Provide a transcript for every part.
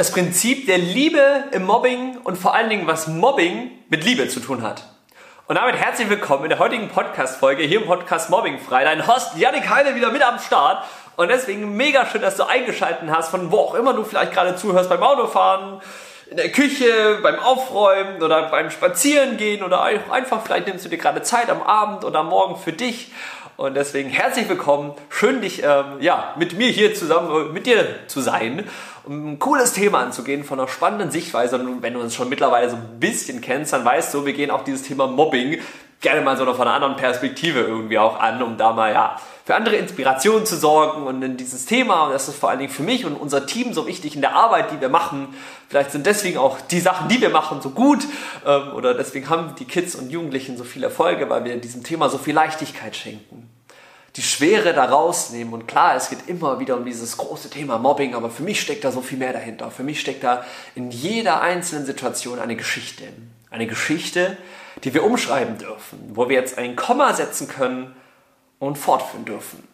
das Prinzip der Liebe im Mobbing und vor allen Dingen, was Mobbing mit Liebe zu tun hat. Und damit herzlich willkommen in der heutigen Podcast-Folge hier im Podcast Mobbing frei. Dein Host Janik Heine wieder mit am Start. Und deswegen mega schön, dass du eingeschaltet hast, von wo auch immer du vielleicht gerade zuhörst, beim Autofahren, in der Küche, beim Aufräumen oder beim Spazierengehen oder einfach vielleicht nimmst du dir gerade Zeit am Abend oder am Morgen für dich und deswegen herzlich willkommen. Schön, dich ähm, ja, mit mir hier zusammen, mit dir zu sein, um ein cooles Thema anzugehen von einer spannenden Sichtweise. Und wenn du uns schon mittlerweile so ein bisschen kennst, dann weißt du, wir gehen auch dieses Thema Mobbing gerne mal so noch von einer anderen Perspektive irgendwie auch an, um da mal ja für andere Inspirationen zu sorgen und in dieses Thema, und das ist vor allen Dingen für mich und unser Team so wichtig in der Arbeit, die wir machen. Vielleicht sind deswegen auch die Sachen, die wir machen, so gut ähm, oder deswegen haben die Kids und Jugendlichen so viel Erfolge, weil wir diesem Thema so viel Leichtigkeit schenken die Schwere da rausnehmen. Und klar, es geht immer wieder um dieses große Thema Mobbing, aber für mich steckt da so viel mehr dahinter. Für mich steckt da in jeder einzelnen Situation eine Geschichte. Eine Geschichte, die wir umschreiben dürfen, wo wir jetzt ein Komma setzen können und fortführen dürfen.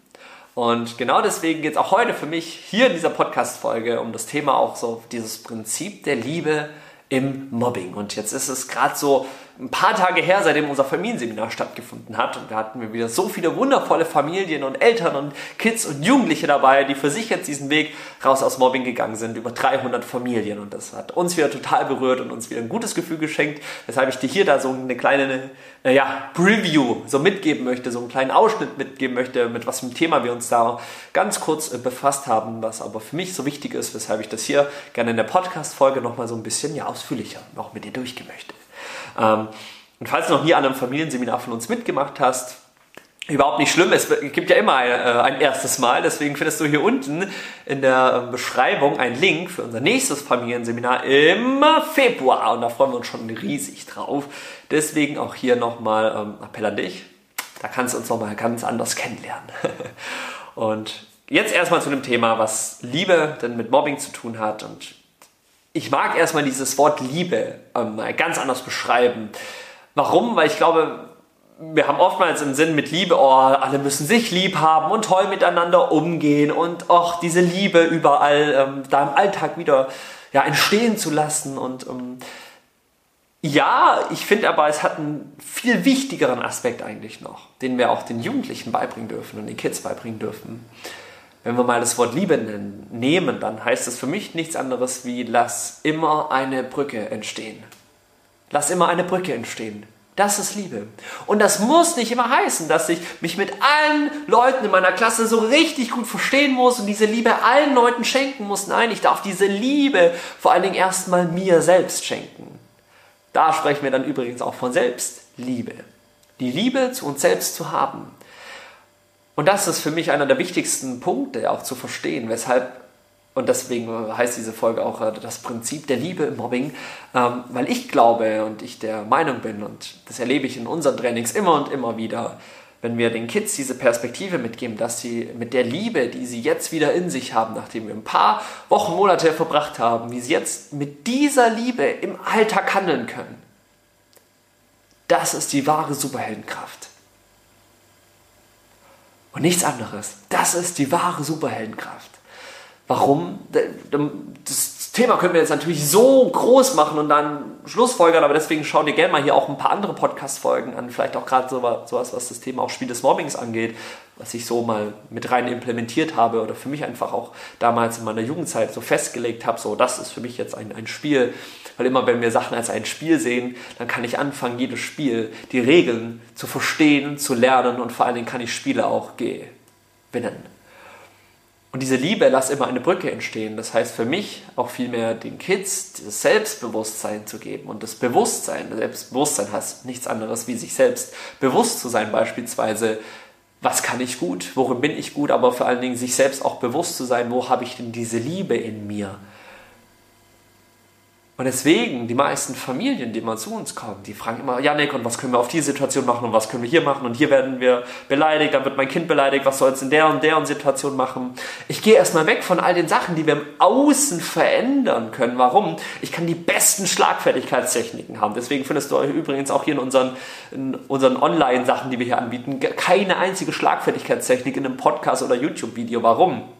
Und genau deswegen geht es auch heute für mich hier in dieser Podcast-Folge um das Thema auch so dieses Prinzip der Liebe im Mobbing. Und jetzt ist es gerade so ein paar Tage her, seitdem unser Familienseminar stattgefunden hat. Und da hatten wir wieder so viele wundervolle Familien und Eltern und Kids und Jugendliche dabei, die für sich jetzt diesen Weg raus aus Mobbing gegangen sind. Über 300 Familien. Und das hat uns wieder total berührt und uns wieder ein gutes Gefühl geschenkt. Weshalb ich dir hier da so eine kleine äh, ja, Preview so mitgeben möchte, so einen kleinen Ausschnitt mitgeben möchte, mit was für einem Thema wir uns da ganz kurz äh, befasst haben, was aber für mich so wichtig ist, weshalb ich das hier gerne in der Podcast-Folge nochmal so ein bisschen ja, ausführlicher noch mit dir durchgehen möchte. Ähm, und falls du noch nie an einem Familienseminar von uns mitgemacht hast, Überhaupt nicht schlimm, es gibt ja immer ein, äh, ein, erstes Mal, deswegen findest du hier unten in der ähm, Beschreibung einen Link für unser nächstes Familienseminar im Februar. Und da freuen wir uns schon riesig drauf. Deswegen auch hier nochmal ähm, Appell an dich, da kannst du uns nochmal ganz anders kennenlernen. und jetzt erstmal zu dem Thema, was Liebe denn mit Mobbing zu tun hat. Und ich mag erstmal dieses Wort Liebe ähm, ganz anders beschreiben. Warum? Weil ich glaube, wir haben oftmals im Sinn mit Liebe, oh, alle müssen sich lieb haben und toll miteinander umgehen und auch diese Liebe überall ähm, da im Alltag wieder ja, entstehen zu lassen. Und ähm, ja, ich finde aber, es hat einen viel wichtigeren Aspekt eigentlich noch, den wir auch den Jugendlichen beibringen dürfen und den Kids beibringen dürfen wenn wir mal das Wort Liebe nehmen, dann heißt es für mich nichts anderes wie lass immer eine Brücke entstehen. Lass immer eine Brücke entstehen. Das ist Liebe. Und das muss nicht immer heißen, dass ich mich mit allen Leuten in meiner Klasse so richtig gut verstehen muss und diese Liebe allen Leuten schenken muss. Nein, ich darf diese Liebe vor allen Dingen erstmal mir selbst schenken. Da sprechen wir dann übrigens auch von Selbstliebe. Die Liebe zu uns selbst zu haben. Und das ist für mich einer der wichtigsten Punkte auch zu verstehen, weshalb, und deswegen heißt diese Folge auch äh, das Prinzip der Liebe im Mobbing, ähm, weil ich glaube und ich der Meinung bin, und das erlebe ich in unseren Trainings immer und immer wieder, wenn wir den Kids diese Perspektive mitgeben, dass sie mit der Liebe, die sie jetzt wieder in sich haben, nachdem wir ein paar Wochen, Monate verbracht haben, wie sie jetzt mit dieser Liebe im Alltag handeln können, das ist die wahre Superheldenkraft und nichts anderes. Das ist die wahre Superheldenkraft. Warum? Das Thema können wir jetzt natürlich so groß machen und dann Schlussfolgern, aber deswegen schau dir gerne mal hier auch ein paar andere Podcast-Folgen an, vielleicht auch gerade sowas, was das Thema auch Spiel des Mobbings angeht, was ich so mal mit rein implementiert habe oder für mich einfach auch damals in meiner Jugendzeit so festgelegt habe, so das ist für mich jetzt ein, ein Spiel, weil immer wenn wir Sachen als ein Spiel sehen, dann kann ich anfangen, jedes Spiel, die Regeln zu verstehen, zu lernen und vor allen Dingen kann ich Spiele auch gewinnen. Und diese Liebe lass immer eine Brücke entstehen. Das heißt für mich auch vielmehr den Kids das Selbstbewusstsein zu geben. Und das Bewusstsein, Selbstbewusstsein heißt nichts anderes wie sich selbst bewusst zu sein, beispielsweise, was kann ich gut, worin bin ich gut, aber vor allen Dingen sich selbst auch bewusst zu sein, wo habe ich denn diese Liebe in mir. Und deswegen, die meisten Familien, die mal zu uns kommen, die fragen immer, Janik, und was können wir auf die Situation machen und was können wir hier machen und hier werden wir beleidigt, dann wird mein Kind beleidigt, was soll es in der und der und Situation machen. Ich gehe erstmal weg von all den Sachen, die wir im Außen verändern können. Warum? Ich kann die besten Schlagfertigkeitstechniken haben. Deswegen findest du übrigens auch hier in unseren, in unseren Online-Sachen, die wir hier anbieten, keine einzige Schlagfertigkeitstechnik in einem Podcast oder YouTube-Video. Warum?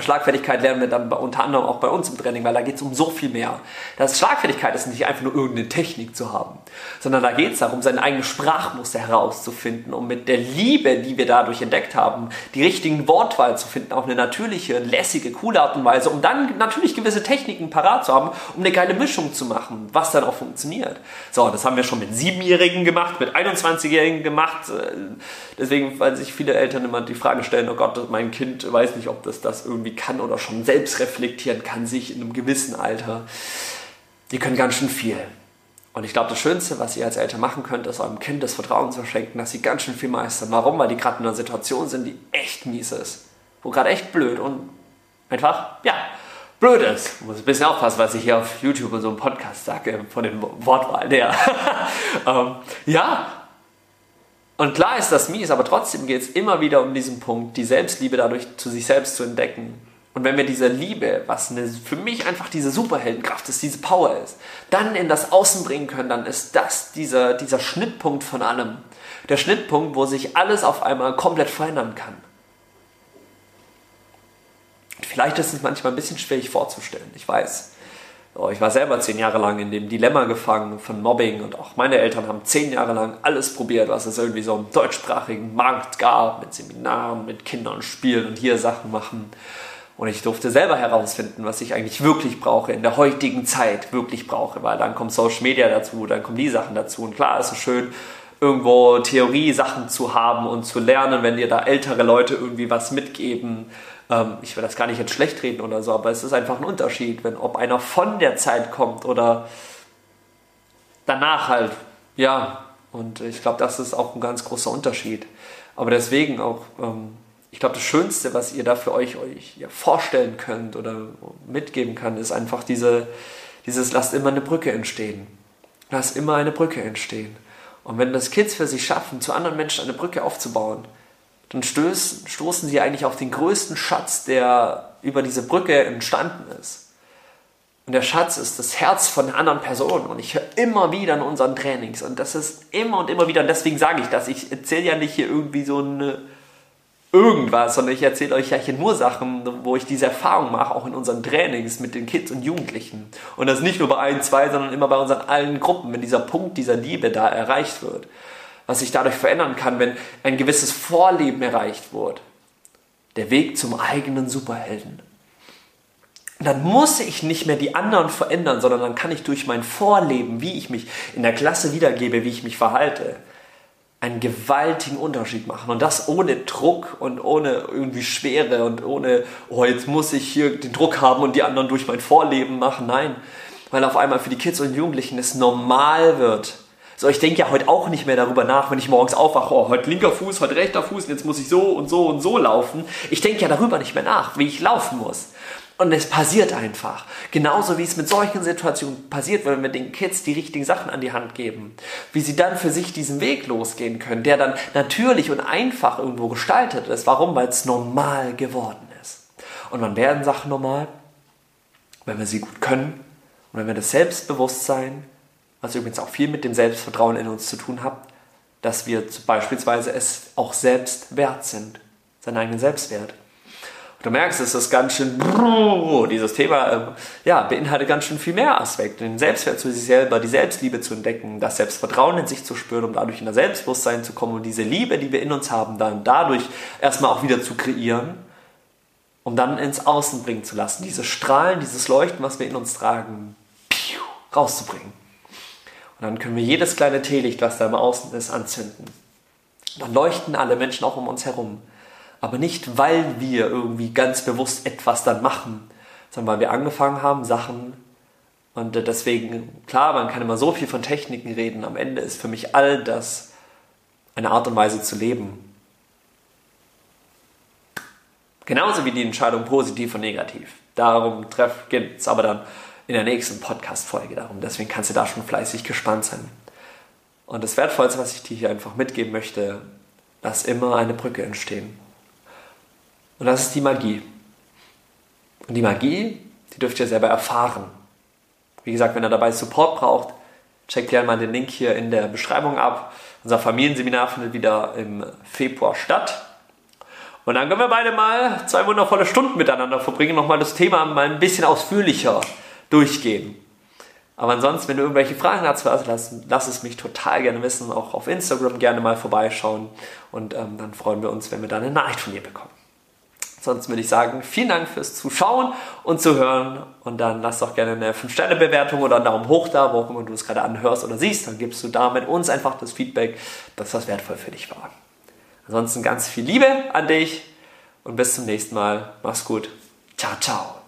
Schlagfertigkeit lernen wir dann unter anderem auch bei uns im Training, weil da geht es um so viel mehr. Das Schlagfertigkeit ist nicht einfach nur irgendeine Technik zu haben, sondern da geht es darum, sein eigenes Sprachmuster herauszufinden, um mit der Liebe, die wir dadurch entdeckt haben, die richtigen Wortwahl zu finden, auf eine natürliche, lässige, coole Art und Weise, um dann natürlich gewisse Techniken parat zu haben, um eine geile Mischung zu machen, was dann auch funktioniert. So, das haben wir schon mit Siebenjährigen gemacht, mit 21-Jährigen gemacht. Deswegen, weil sich viele Eltern immer die Frage stellen, oh Gott, mein Kind weiß nicht, ob das das irgendwie irgendwie kann oder schon selbst reflektieren kann, sich in einem gewissen Alter, die können ganz schön viel. Und ich glaube, das Schönste, was ihr als Eltern machen könnt, ist eurem Kind das Vertrauen zu schenken, dass sie ganz schön viel meistern. Warum? Weil die gerade in einer Situation sind, die echt mies ist. Wo gerade echt blöd und einfach, ja, blöd ist. Ich muss ein bisschen aufpassen, was ich hier auf YouTube und so einem Podcast sage, von den Wortwahlen her. ähm, ja, und klar ist das mies, aber trotzdem geht es immer wieder um diesen Punkt, die Selbstliebe dadurch zu sich selbst zu entdecken. Und wenn wir diese Liebe, was eine, für mich einfach diese Superheldenkraft ist, diese Power ist, dann in das Außen bringen können, dann ist das dieser, dieser Schnittpunkt von allem. Der Schnittpunkt, wo sich alles auf einmal komplett verändern kann. Vielleicht ist es manchmal ein bisschen schwierig vorzustellen, ich weiß. Oh, ich war selber zehn Jahre lang in dem Dilemma gefangen von Mobbing und auch meine Eltern haben zehn Jahre lang alles probiert, was es irgendwie so im deutschsprachigen Markt gab, mit Seminaren, mit Kindern spielen und hier Sachen machen. Und ich durfte selber herausfinden, was ich eigentlich wirklich brauche, in der heutigen Zeit wirklich brauche, weil dann kommt Social Media dazu, dann kommen die Sachen dazu. Und klar ist es schön, irgendwo Theorie-Sachen zu haben und zu lernen, wenn dir da ältere Leute irgendwie was mitgeben ähm, ich will das gar nicht jetzt schlecht reden oder so, aber es ist einfach ein Unterschied, wenn ob einer von der Zeit kommt oder danach halt. Ja, und ich glaube, das ist auch ein ganz großer Unterschied. Aber deswegen auch, ähm, ich glaube, das Schönste, was ihr da für euch, euch ja, vorstellen könnt oder mitgeben kann, ist einfach diese, dieses lasst immer eine Brücke entstehen. Lasst immer eine Brücke entstehen. Und wenn das Kids für sich schaffen, zu anderen Menschen eine Brücke aufzubauen, dann stößen, stoßen sie eigentlich auf den größten Schatz, der über diese Brücke entstanden ist. Und der Schatz ist das Herz von einer anderen Person. Und ich höre immer wieder in unseren Trainings. Und das ist immer und immer wieder. Und deswegen sage ich das. Ich erzähle ja nicht hier irgendwie so eine irgendwas, sondern ich erzähle euch ja hier nur Sachen, wo ich diese Erfahrung mache, auch in unseren Trainings mit den Kids und Jugendlichen. Und das nicht nur bei ein, zwei, sondern immer bei unseren allen Gruppen, wenn dieser Punkt dieser Liebe da erreicht wird was sich dadurch verändern kann, wenn ein gewisses Vorleben erreicht wurde. Der Weg zum eigenen Superhelden. dann muss ich nicht mehr die anderen verändern, sondern dann kann ich durch mein Vorleben, wie ich mich in der Klasse wiedergebe, wie ich mich verhalte, einen gewaltigen Unterschied machen. Und das ohne Druck und ohne irgendwie Schwere und ohne, oh, jetzt muss ich hier den Druck haben und die anderen durch mein Vorleben machen. Nein, weil auf einmal für die Kids und Jugendlichen es normal wird, so, ich denke ja heute auch nicht mehr darüber nach, wenn ich morgens aufwache, oh, heute linker Fuß, heute rechter Fuß, jetzt muss ich so und so und so laufen. Ich denke ja darüber nicht mehr nach, wie ich laufen muss. Und es passiert einfach. Genauso wie es mit solchen Situationen passiert, wenn wir den Kids die richtigen Sachen an die Hand geben. Wie sie dann für sich diesen Weg losgehen können, der dann natürlich und einfach irgendwo gestaltet ist. Warum? Weil es normal geworden ist. Und wann werden Sachen normal? Wenn wir sie gut können und wenn wir das Selbstbewusstsein was übrigens auch viel mit dem Selbstvertrauen in uns zu tun hat, dass wir beispielsweise es auch selbst wert sind, seinen eigenen Selbstwert. Und du merkst, es ist ganz schön, dieses Thema äh, ja, beinhaltet ganz schön viel mehr Aspekte. Den Selbstwert zu sich selber, die Selbstliebe zu entdecken, das Selbstvertrauen in sich zu spüren, um dadurch in das Selbstbewusstsein zu kommen und diese Liebe, die wir in uns haben, dann dadurch erstmal auch wieder zu kreieren, um dann ins Außen bringen zu lassen. Diese Strahlen, dieses Leuchten, was wir in uns tragen, rauszubringen. Und dann können wir jedes kleine Teelicht, was da im Außen ist, anzünden. Dann leuchten alle Menschen auch um uns herum. Aber nicht, weil wir irgendwie ganz bewusst etwas dann machen, sondern weil wir angefangen haben, Sachen und deswegen, klar, man kann immer so viel von Techniken reden. Am Ende ist für mich all das eine Art und Weise zu leben. Genauso wie die Entscheidung positiv und negativ. Darum geht es aber dann in der nächsten Podcast-Folge darum. Deswegen kannst du da schon fleißig gespannt sein. Und das Wertvollste, was ich dir hier einfach mitgeben möchte, lass immer eine Brücke entstehen. Und das ist die Magie. Und die Magie, die dürft ihr selber erfahren. Wie gesagt, wenn ihr dabei Support braucht, checkt gerne mal den Link hier in der Beschreibung ab. Unser Familienseminar findet wieder im Februar statt. Und dann können wir beide mal zwei wundervolle Stunden miteinander verbringen, nochmal das Thema mal ein bisschen ausführlicher durchgehen. Aber ansonsten, wenn du irgendwelche Fragen dazu hast, lass, lass es mich total gerne wissen. Auch auf Instagram gerne mal vorbeischauen. Und ähm, dann freuen wir uns, wenn wir da eine Nachricht von dir bekommen. Sonst würde ich sagen, vielen Dank fürs Zuschauen und Zuhören. Und dann lass doch gerne eine 5-Sterne-Bewertung oder einen Daumen hoch da, wo auch immer du es gerade anhörst oder siehst. Dann gibst du damit uns einfach das Feedback, dass das wertvoll für dich war. Ansonsten ganz viel Liebe an dich und bis zum nächsten Mal. Mach's gut. Ciao, ciao.